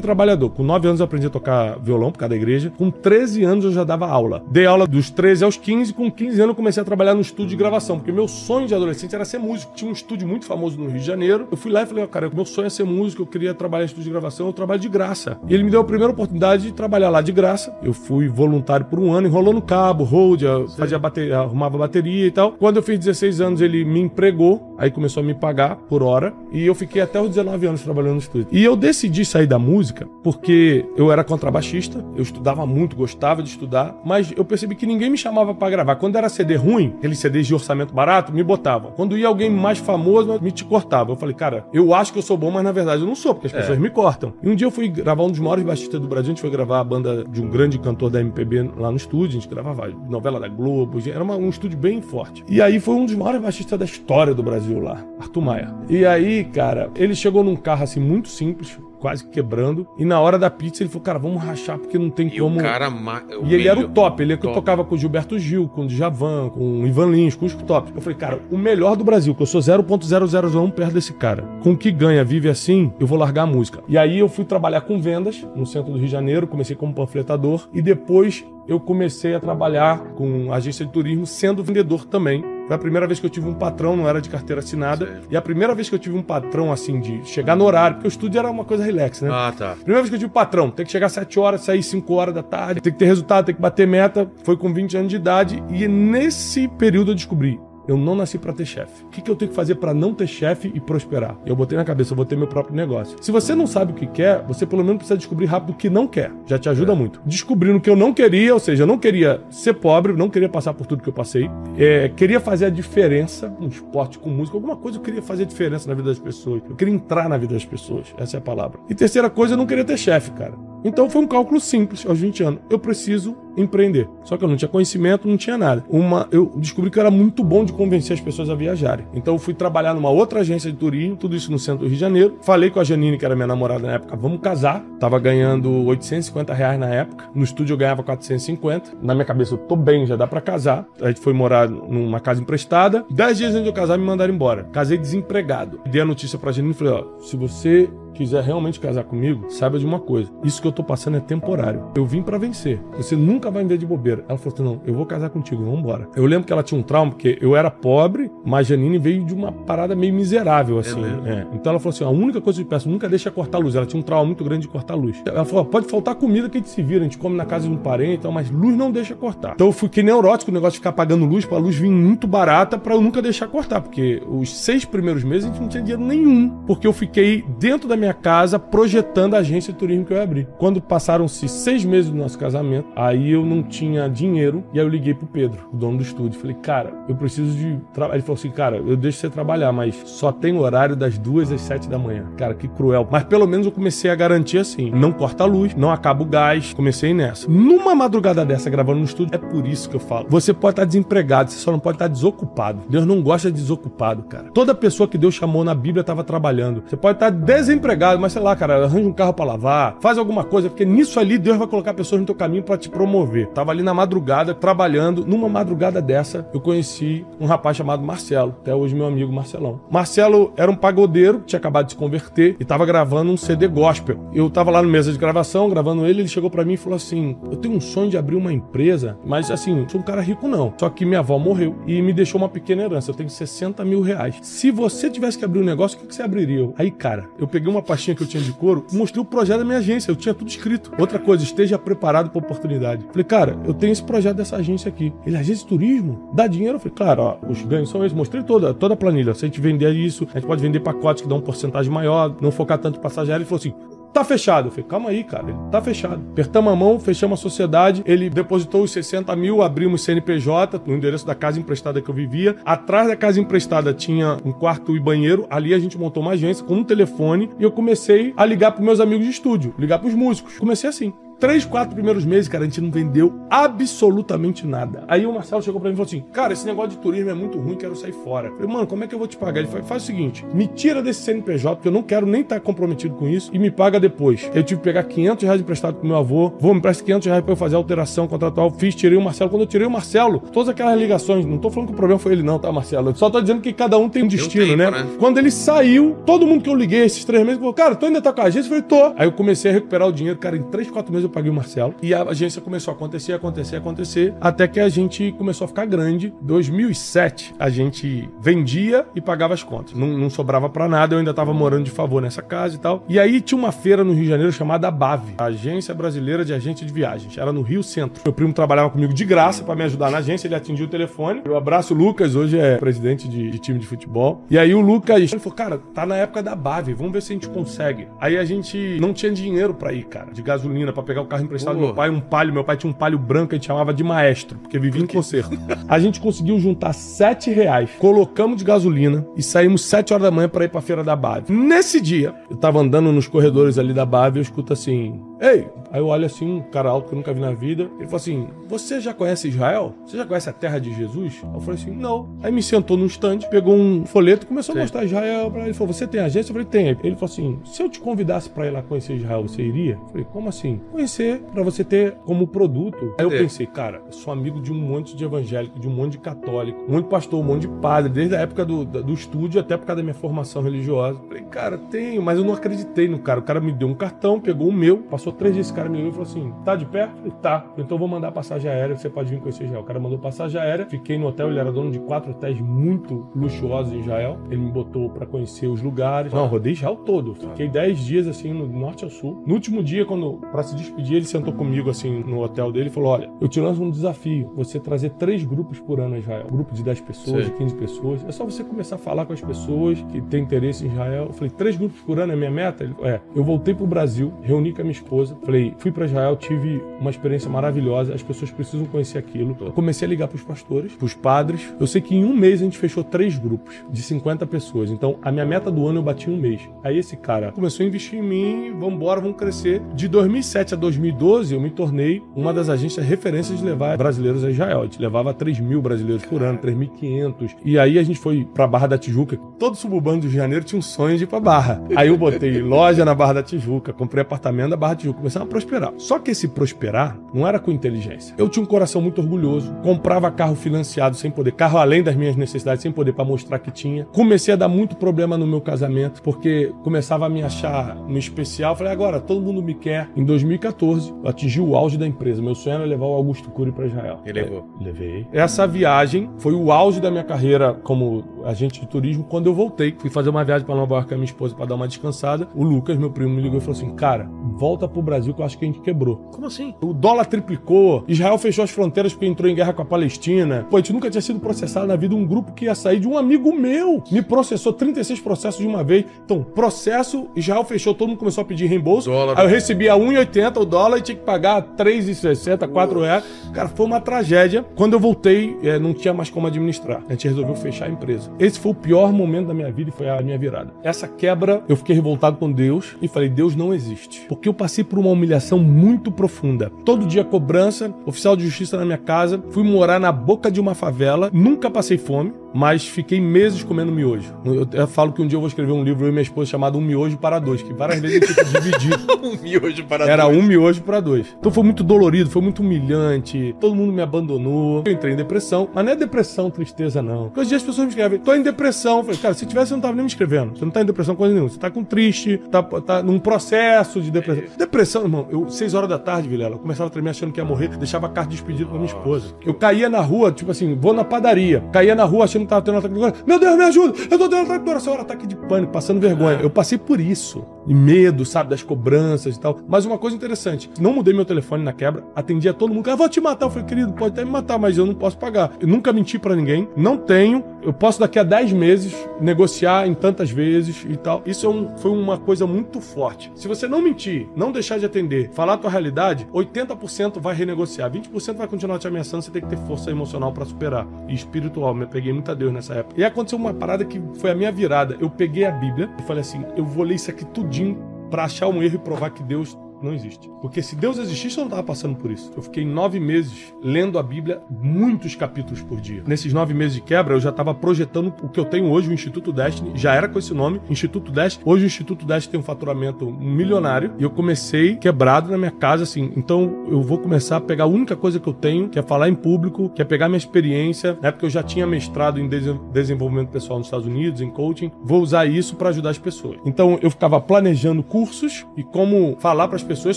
trabalhador. Com 9 anos eu aprendi a tocar violão por causa da igreja. Com 13 anos eu já dava aula. Dei aula dos 13 aos 15. Com 15 anos eu comecei a trabalhar no estúdio de gravação, porque meu sonho de adolescente era ser músico. Tinha um estúdio muito famoso no Rio de Janeiro. Eu fui lá e falei, oh, cara, meu sonho é ser músico, eu queria trabalhar em estúdio de gravação, eu trabalho de graça. E ele me deu a primeira oportunidade de trabalhar lá de graça. Eu fui voluntário por um ano, enrolando cabo, hold, fazia bateria, arrumava bateria e tal. Quando eu fiz 16 anos, ele me empregou, aí começou a me pagar por hora. E eu fiquei até os 19 anos trabalhando no estúdio. E eu decidi sair da música porque eu era contrabaixista, eu estudava muito, gostava de estudar, mas eu percebi que ninguém me chamava para gravar. Quando era CD ruim, aqueles CDs de orçamento barato, me botavam. Quando ia alguém mais famoso, me te cortava. Eu falei, cara, eu acho que eu sou bom, mas na verdade eu não sou, porque as é. pessoas me cortam. E um dia eu fui gravar um dos maiores baixistas do Brasil, a gente foi gravar a banda de um grande cantor da MPB lá no estúdio, a gente gravava novela da Globo, era uma, um estúdio bem forte. E aí foi um dos maiores baixistas da história do Brasil lá, Arthur Maia. E aí, cara, ele chegou num carro assim muito simples, quase quebrando. E na hora da pizza ele falou, cara, vamos rachar porque não tem e como. O cara ma... o e ele era o top. Ele é top. tocava com o Gilberto Gil, com o Djavan, com o Ivan Lins, com os tops. Eu falei, cara, o melhor do Brasil, que eu sou 0.001 perto desse cara. Com o que ganha, vive assim, eu vou largar a música. E aí eu fui trabalhar com vendas no centro do Rio de Janeiro, comecei como panfletador e depois eu comecei a trabalhar com agência de turismo sendo vendedor também foi a primeira vez que eu tive um patrão, não era de carteira assinada. E a primeira vez que eu tive um patrão, assim, de chegar no horário, porque o estúdio era uma coisa relax, né? Ah, tá. Primeira vez que eu tive patrão, tem que chegar às 7 horas, sair 5 horas da tarde, tem que ter resultado, tem que bater meta. Foi com 20 anos de idade. E nesse período eu descobri, eu não nasci para ter chefe. O que, que eu tenho que fazer para não ter chefe e prosperar? Eu botei na cabeça, eu vou ter meu próprio negócio. Se você não sabe o que quer, você pelo menos precisa descobrir rápido o que não quer. Já te ajuda é. muito. Descobrindo o que eu não queria, ou seja, eu não queria ser pobre, não queria passar por tudo que eu passei. É, queria fazer a diferença no esporte, com música, alguma coisa eu queria fazer a diferença na vida das pessoas. Eu queria entrar na vida das pessoas. Essa é a palavra. E terceira coisa, eu não queria ter chefe, cara. Então foi um cálculo simples aos 20 anos. Eu preciso empreender. Só que eu não tinha conhecimento, não tinha nada. Uma, eu descobri que eu era muito bom de convencer as pessoas a viajarem. Então eu fui trabalhar numa outra agência de turismo, tudo isso no centro do Rio de Janeiro. Falei com a Janine, que era minha namorada na época, vamos casar. Tava ganhando 850 reais na época. No estúdio eu ganhava 450. Na minha cabeça eu tô bem, já dá para casar. A gente foi morar numa casa emprestada. Dez dias antes de eu casar, me mandaram embora. Casei desempregado. Dei a notícia pra Janine e falei, ó, se você quiser realmente casar comigo, saiba de uma coisa: isso que eu tô passando é temporário. Eu vim para vencer. Você nunca vai me ver de bobeira. Ela falou assim: não, eu vou casar contigo, vamos embora. Eu lembro que ela tinha um trauma, porque eu era pobre, mas Janine veio de uma parada meio miserável, é assim. É é. Então ela falou assim: a única coisa que eu peço, nunca deixa cortar a luz. Ela tinha um trauma muito grande de cortar a luz. Ela falou: pode faltar comida que a gente se vira, a gente come na casa de um parente e tal, mas luz não deixa cortar. Então eu fui que neurótico o negócio de ficar pagando luz, pra luz vir muito barata, para eu nunca deixar cortar, porque os seis primeiros meses a gente não tinha dinheiro nenhum, porque eu fiquei dentro da minha casa projetando a agência de turismo que eu ia abrir. Quando passaram-se seis meses do nosso casamento, aí eu não tinha dinheiro e aí eu liguei pro Pedro, o dono do estúdio. Falei, cara, eu preciso de trabalhar. Ele falou assim, cara, eu deixo você trabalhar, mas só tem horário das duas às sete da manhã. Cara, que cruel. Mas pelo menos eu comecei a garantir assim: não corta a luz, não acaba o gás. Comecei nessa. Numa madrugada dessa, gravando no estúdio, é por isso que eu falo. Você pode estar desempregado, você só não pode estar desocupado. Deus não gosta de desocupado, cara. Toda pessoa que Deus chamou na Bíblia estava trabalhando. Você pode estar desempregado, mas sei lá, cara, arranja um carro para lavar, faz alguma coisa, porque nisso ali Deus vai colocar pessoas no teu caminho para te promover. Tava ali na madrugada, trabalhando. Numa madrugada dessa, eu conheci um rapaz chamado Marcelo, até hoje meu amigo Marcelão. Marcelo era um pagodeiro, tinha acabado de se converter e tava gravando um CD gospel. Eu tava lá no mesa de gravação, gravando ele, ele chegou para mim e falou assim: Eu tenho um sonho de abrir uma empresa, mas assim, sou um cara rico não. Só que minha avó morreu e me deixou uma pequena herança. Eu tenho 60 mil reais. Se você tivesse que abrir um negócio, o que, que você abriria? Aí, cara, eu peguei uma pastinha que eu tinha de couro, mostrei o projeto da minha agência, eu tinha tudo escrito. Outra coisa, esteja preparado para oportunidade. Falei, cara, eu tenho esse projeto dessa agência aqui. Ele, agência de turismo? Dá dinheiro? Eu falei, claro, ó, os ganhos são esses. Mostrei toda, toda a planilha. Se a gente vender isso, a gente pode vender pacotes que dão um porcentagem maior, não focar tanto em passagem. Ele falou assim, Tá fechado. Eu falei, calma aí, cara. Ele tá fechado. Apertamos a mão, fechamos a sociedade. Ele depositou os 60 mil, abrimos CNPJ no endereço da casa emprestada que eu vivia. Atrás da casa emprestada tinha um quarto e banheiro. Ali a gente montou uma agência com um telefone e eu comecei a ligar pros meus amigos de estúdio, ligar pros músicos. Comecei assim. Três, quatro primeiros meses, cara, a gente não vendeu absolutamente nada. Aí o Marcelo chegou pra mim e falou assim: Cara, esse negócio de turismo é muito ruim, quero sair fora. Eu falei, mano, como é que eu vou te pagar? Ele falou: Faz o seguinte, me tira desse CNPJ, porque eu não quero nem estar tá comprometido com isso, e me paga depois. Eu tive que pegar 500 reais emprestado com meu avô, vou me emprestar 500 reais pra eu fazer a alteração contratual. Fiz, tirei o Marcelo. Quando eu tirei o Marcelo, todas aquelas ligações, não tô falando que o problema foi ele, não, tá, Marcelo? Eu só tô dizendo que cada um tem um destino, tempo, né? né? Quando ele saiu, todo mundo que eu liguei esses três meses falou: Cara, tu ainda tá com a agência? Eu falei: Tô. Aí eu comecei a recuperar o dinheiro, cara, em três, quatro meses eu paguei o Marcelo. E a agência começou a acontecer, acontecer, acontecer, até que a gente começou a ficar grande. 2007, a gente vendia e pagava as contas. Não, não sobrava para nada, eu ainda tava morando de favor nessa casa e tal. E aí tinha uma feira no Rio de Janeiro chamada BAV, Agência Brasileira de Agente de Viagens. Era no Rio Centro. Meu primo trabalhava comigo de graça para me ajudar na agência, ele atingiu o telefone. Eu abraço o Lucas, hoje é presidente de, de time de futebol. E aí o Lucas, ele falou, cara, tá na época da BAV, vamos ver se a gente consegue. Aí a gente não tinha dinheiro para ir, cara, de gasolina, para pegar o carro emprestado do meu pai, um palio. Meu pai tinha um palio branco, a gente chamava de maestro, porque vivia em concerto. A gente conseguiu juntar sete reais, colocamos de gasolina e saímos sete horas da manhã para ir pra feira da Bave. Nesse dia, eu tava andando nos corredores ali da Bave e eu escuto assim: Ei! Aí eu olho assim, um cara alto que eu nunca vi na vida. Ele falou assim: Você já conhece Israel? Você já conhece a terra de Jesus? Eu falei assim: Não. Aí me sentou num stand, pegou um folheto e começou Sim. a mostrar Israel pra ele. falou: Você tem agência? Eu falei: Tem. Ele falou assim: Se eu te convidasse pra ir lá conhecer Israel, você iria? Eu falei: Como assim? Conhecer, pra você ter como produto. Aí eu pensei: Cara, eu sou amigo de um monte de evangélico, de um monte de católico, um monte de pastor, um monte de padre, desde a época do, do estúdio até por causa da minha formação religiosa. Eu falei: Cara, tenho, mas eu não acreditei no cara. O cara me deu um cartão, pegou o meu, passou três dias esse cara me ligou e falou assim: tá de pé? Eu falei, tá. Então vou mandar passagem aérea, você pode vir conhecer Israel. O cara mandou passagem aérea, fiquei no hotel, ele era dono de quatro hotéis muito luxuosos em Israel. Ele me botou para conhecer os lugares. Não, rodei Israel todo. Fiquei dez dias assim, no norte ao sul. No último dia, quando para se despedir, ele sentou comigo assim no hotel dele e falou: Olha, eu te lanço um desafio. Você trazer três grupos por ano a Israel. Um grupo de 10 pessoas, Sim. de 15 pessoas. É só você começar a falar com as pessoas que têm interesse em Israel. Eu falei, três grupos por ano é minha meta? Ele, é. Eu voltei pro Brasil, reuni com a minha esposa. Falei, fui para Israel, tive uma experiência maravilhosa, as pessoas precisam conhecer aquilo. Eu comecei a ligar para os pastores, para os padres. Eu sei que em um mês a gente fechou três grupos de 50 pessoas. Então, a minha meta do ano eu bati em um mês. Aí esse cara começou a investir em mim, vamos embora, vamos crescer. De 2007 a 2012, eu me tornei uma das agências referências de levar brasileiros a Israel. A gente levava 3 mil brasileiros por ano, 3.500. E aí a gente foi para Barra da Tijuca. Todo suburbano do Rio de Janeiro tinha um sonho de ir para Barra. Aí eu botei loja na Barra da Tijuca, comprei apartamento na Barra da Tijuca, começamos a prosperar. Só que esse prosperar não era com inteligência. Eu tinha um coração muito orgulhoso, comprava carro financiado sem poder, carro além das minhas necessidades, sem poder para mostrar que tinha. Comecei a dar muito problema no meu casamento, porque começava a me achar no especial. Falei, agora todo mundo me quer. Em 2014, eu atingi o auge da empresa. Meu sonho era levar o Augusto Cury para Israel. E levou? É, levei. Essa viagem foi o auge da minha carreira como agente de turismo. Quando eu voltei, fui fazer uma viagem para Nova York com a minha esposa para dar uma descansada. O Lucas, meu primo, me ligou e falou assim: Cara, volta pro Brasil que eu acho que a gente quebrou. Como assim? O dólar triplicou, Israel fechou as fronteiras porque entrou em guerra com a Palestina. Pô, a gente nunca tinha sido processado na vida um grupo que ia sair de um amigo meu. Me processou 36 processos de uma vez. Então, processo, Israel fechou, todo mundo começou a pedir reembolso. Dólar. Aí eu recebia 1,80 o dólar e tinha que pagar 3,60, 4 reais. Cara, foi uma tragédia. Quando eu voltei, é, não tinha mais como administrar. A gente resolveu fechar a empresa. Esse foi o pior momento da minha vida e foi a minha virada. Essa quebra, eu fiquei revoltado com Deus e falei: Deus não existe. Porque eu passei por uma humilhação muito profunda. Todo dia cobrança, oficial de justiça na minha casa, fui morar na boca de uma favela, nunca passei fome mas fiquei meses comendo miojo. Eu, eu, falo que um dia eu vou escrever um livro eu e minha esposa chamado Um Miojo para Dois, que várias vezes eu tive que dividir. um miojo para Era dois. um miojo para dois. Então foi muito dolorido, foi muito humilhante, todo mundo me abandonou. Eu entrei em depressão, mas não é depressão, tristeza, não. Porque hoje as pessoas me escrevem, tô em depressão. Eu falei, cara, se tivesse, eu não tava nem me escrevendo. Você não tá em depressão coisa nenhuma. Você tá com triste, tá, tá num processo de depressão. É. Depressão, irmão, eu, seis horas da tarde, Vilela, eu começava a tremer achando que ia morrer, deixava a carta de despedida pra minha esposa. Eu caía na rua, tipo assim, vou na padaria, caía na rua achando que tava tendo ataque de meu Deus, me ajuda! Eu tô tendo ataque do coração, era ataque de pânico, passando vergonha. Eu passei por isso. E medo, sabe, das cobranças e tal. Mas uma coisa interessante, não mudei meu telefone na quebra, atendi a todo mundo. Ah, vou te matar. Eu falei, querido, pode até me matar, mas eu não posso pagar. Eu nunca menti para ninguém, não tenho. Eu posso daqui a 10 meses negociar em tantas vezes e tal. Isso é um, foi uma coisa muito forte. Se você não mentir, não deixar de atender, falar a tua realidade, 80% vai renegociar, 20% vai continuar te ameaçando, você tem que ter força emocional para superar. E espiritual, me peguei muita Deus nessa época. E aconteceu uma parada que foi a minha virada. Eu peguei a Bíblia e falei assim: eu vou ler isso aqui tudinho para achar um erro e provar que Deus não existe. Porque se Deus existisse, eu não estava passando por isso. Eu fiquei nove meses lendo a Bíblia, muitos capítulos por dia. Nesses nove meses de quebra, eu já estava projetando o que eu tenho hoje, o Instituto Destiny, já era com esse nome, Instituto Destiny. Hoje o Instituto Destiny tem um faturamento milionário e eu comecei quebrado na minha casa, assim. Então eu vou começar a pegar a única coisa que eu tenho, que é falar em público, que é pegar minha experiência. Na época eu já tinha mestrado em desenvolvimento pessoal nos Estados Unidos, em coaching. Vou usar isso para ajudar as pessoas. Então eu ficava planejando cursos e como falar para as pessoas,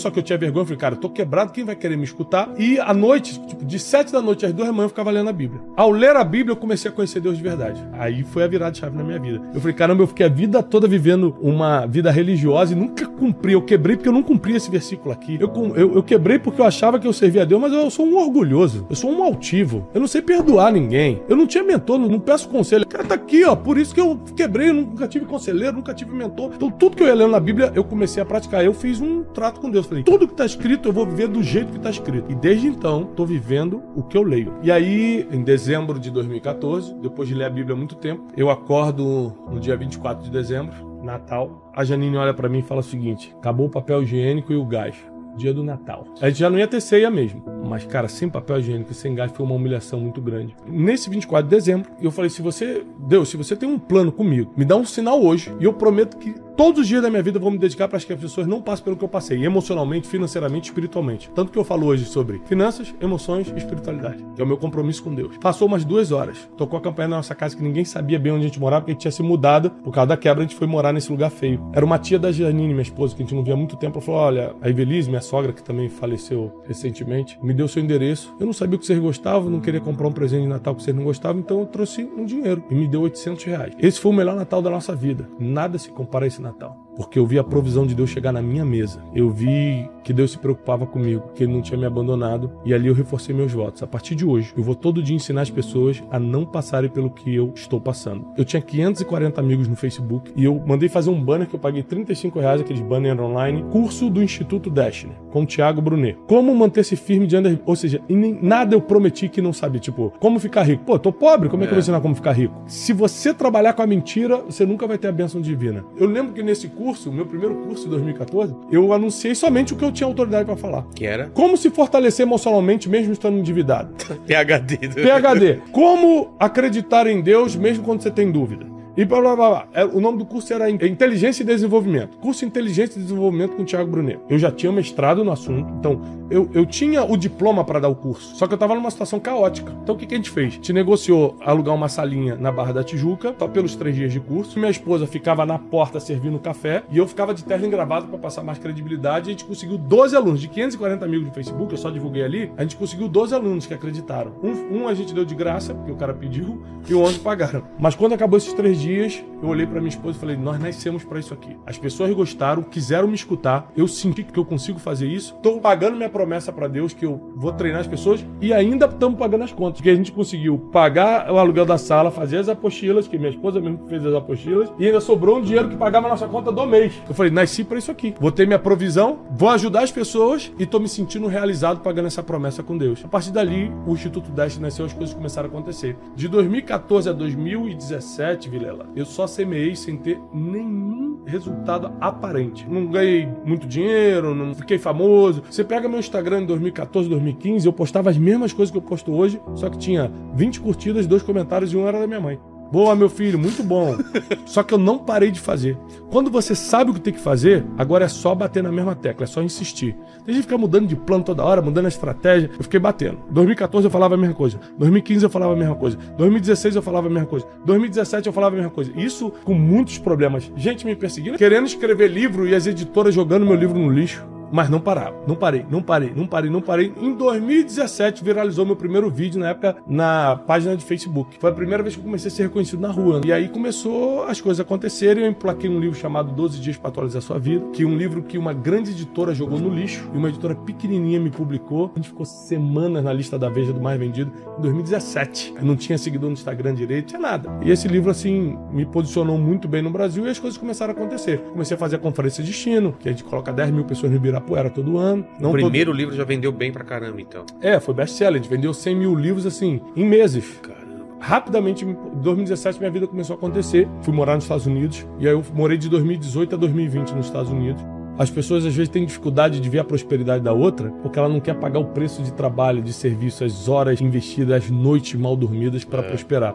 só que eu tinha vergonha. Eu falei, cara, eu tô quebrado, quem vai querer me escutar? E à noite, tipo, de sete da noite às duas da manhã, eu ficava lendo a Bíblia. Ao ler a Bíblia, eu comecei a conhecer Deus de verdade. Aí foi a virada de chave na minha vida. Eu falei, caramba, eu fiquei a vida toda vivendo uma vida religiosa e nunca cumpri. Eu quebrei porque eu não cumpri esse versículo aqui. Eu, eu, eu quebrei porque eu achava que eu servia a Deus, mas eu sou um orgulhoso. Eu sou um altivo. Eu não sei perdoar ninguém. Eu não tinha mentor, não, não peço conselho. O cara tá aqui, ó. Por isso que eu quebrei. Eu nunca tive conselheiro, nunca tive mentor. Então, tudo que eu ia lendo na Bíblia, eu comecei a praticar. Eu fiz um trato com Deus. Falei, tudo que tá escrito, eu vou viver do jeito que tá escrito. E desde então, tô vivendo o que eu leio. E aí, em dezembro de 2014, depois de ler a Bíblia há muito tempo, eu acordo no dia 24 de dezembro, Natal. A Janine olha para mim e fala o seguinte: acabou o papel higiênico e o gás dia do Natal. A gente já não ia ter ceia mesmo. Mas, cara, sem papel higiênico e sem gás foi uma humilhação muito grande. Nesse 24 de dezembro, eu falei: se você, Deus, se você tem um plano comigo, me dá um sinal hoje e eu prometo que todos os dias da minha vida eu vou me dedicar para que as pessoas não passem pelo que eu passei, emocionalmente, financeiramente, espiritualmente. Tanto que eu falo hoje sobre finanças, emoções e espiritualidade, que é o meu compromisso com Deus. Passou umas duas horas, tocou a campanha na nossa casa que ninguém sabia bem onde a gente morava, porque a gente tinha se mudado. Por causa da quebra, a gente foi morar nesse lugar feio. Era uma tia da Janine, minha esposa, que a gente não via há muito tempo. Ela falou: Olha, a Evelise, minha sogra, que também faleceu recentemente, me deu seu endereço. Eu não sabia o que vocês gostavam, não queria comprar um presente de Natal que vocês não gostavam, então eu trouxe um dinheiro e me deu 800 reais. Esse foi o melhor Natal da nossa vida. Nada se compara a esse Natal porque eu vi a provisão de Deus chegar na minha mesa. Eu vi que Deus se preocupava comigo, que Ele não tinha me abandonado, e ali eu reforcei meus votos. A partir de hoje, eu vou todo dia ensinar as pessoas a não passarem pelo que eu estou passando. Eu tinha 540 amigos no Facebook e eu mandei fazer um banner que eu paguei 35 reais, aqueles banners online, curso do Instituto Destiny, com o Thiago Brunet. Como manter-se firme diante das... Ou seja, nem nada eu prometi que não sabia. Tipo, como ficar rico? Pô, tô pobre, como é, é que eu vou é. ensinar como ficar rico? Se você trabalhar com a mentira, você nunca vai ter a bênção divina. Eu lembro que nesse curso curso, meu primeiro curso de 2014, eu anunciei somente o que eu tinha autoridade para falar. Que era? Como se fortalecer emocionalmente mesmo estando endividado. PHD. PHD. Como acreditar em Deus mesmo quando você tem dúvida. E blá blá blá. É, o nome do curso era Inteligência e Desenvolvimento. Curso Inteligência e Desenvolvimento com o Thiago Brunet. Eu já tinha mestrado no assunto, então eu, eu tinha o diploma para dar o curso, só que eu tava numa situação caótica. Então o que, que a gente fez? A gente negociou alugar uma salinha na Barra da Tijuca, só pelos três dias de curso. Minha esposa ficava na porta servindo café e eu ficava de terno engravado para passar mais credibilidade. A gente conseguiu 12 alunos, de 540 amigos do Facebook, eu só divulguei ali. A gente conseguiu 12 alunos que acreditaram. Um, um a gente deu de graça, porque o cara pediu, e o outro pagaram. Mas quando acabou esses três dias, eu olhei para minha esposa e falei: Nós nascemos para isso aqui. As pessoas gostaram, quiseram me escutar. Eu senti que eu consigo fazer isso. Estou pagando minha promessa para Deus que eu vou treinar as pessoas e ainda estamos pagando as contas. Que a gente conseguiu pagar o aluguel da sala, fazer as apostilas, que minha esposa mesmo fez as apostilas, e ainda sobrou um dinheiro que pagava a nossa conta do mês. Eu falei: Nasci para isso aqui. Vou ter minha provisão, vou ajudar as pessoas e estou me sentindo realizado pagando essa promessa com Deus. A partir dali, o Instituto Deste nasceu, as coisas começaram a acontecer. De 2014 a 2017, Vilela, eu só semeei sem ter nenhum resultado aparente. Não ganhei muito dinheiro, não fiquei famoso. Você pega meu Instagram em 2014, 2015, eu postava as mesmas coisas que eu posto hoje, só que tinha 20 curtidas, dois comentários e um era da minha mãe. Boa, meu filho, muito bom. Só que eu não parei de fazer. Quando você sabe o que tem que fazer, agora é só bater na mesma tecla, é só insistir. Tem gente ficar mudando de plano toda hora, mudando a estratégia. Eu fiquei batendo. 2014 eu falava a mesma coisa. 2015 eu falava a mesma coisa. 2016 eu falava a mesma coisa. 2017 eu falava a mesma coisa. Isso com muitos problemas. Gente me perseguindo, querendo escrever livro e as editoras jogando meu livro no lixo. Mas não parava. Não parei, não parei, não parei, não parei. Em 2017 viralizou meu primeiro vídeo na época na página de Facebook. Foi a primeira vez que eu comecei a ser reconhecido na rua. E aí começou as coisas acontecerem. Eu emplaquei um livro chamado 12 Dias para Atualizar Sua Vida, que é um livro que uma grande editora jogou no lixo e uma editora pequenininha me publicou. A gente ficou semanas na lista da Veja do mais vendido em 2017. Eu não tinha seguidor no Instagram direito, tinha nada. E esse livro, assim, me posicionou muito bem no Brasil e as coisas começaram a acontecer. Comecei a fazer a conferência de destino, que a gente coloca 10 mil pessoas no Ibirapuera Ibirapuera todo ano. Não o primeiro todo... livro já vendeu bem pra caramba, então. É, foi best-seller. A gente vendeu 100 mil livros, assim, em meses. Caramba. Rapidamente, em 2017, minha vida começou a acontecer. Fui morar nos Estados Unidos. E aí eu morei de 2018 a 2020 nos Estados Unidos. As pessoas às vezes têm dificuldade de ver a prosperidade da outra porque ela não quer pagar o preço de trabalho, de serviço, as horas investidas, as noites mal dormidas para prosperar.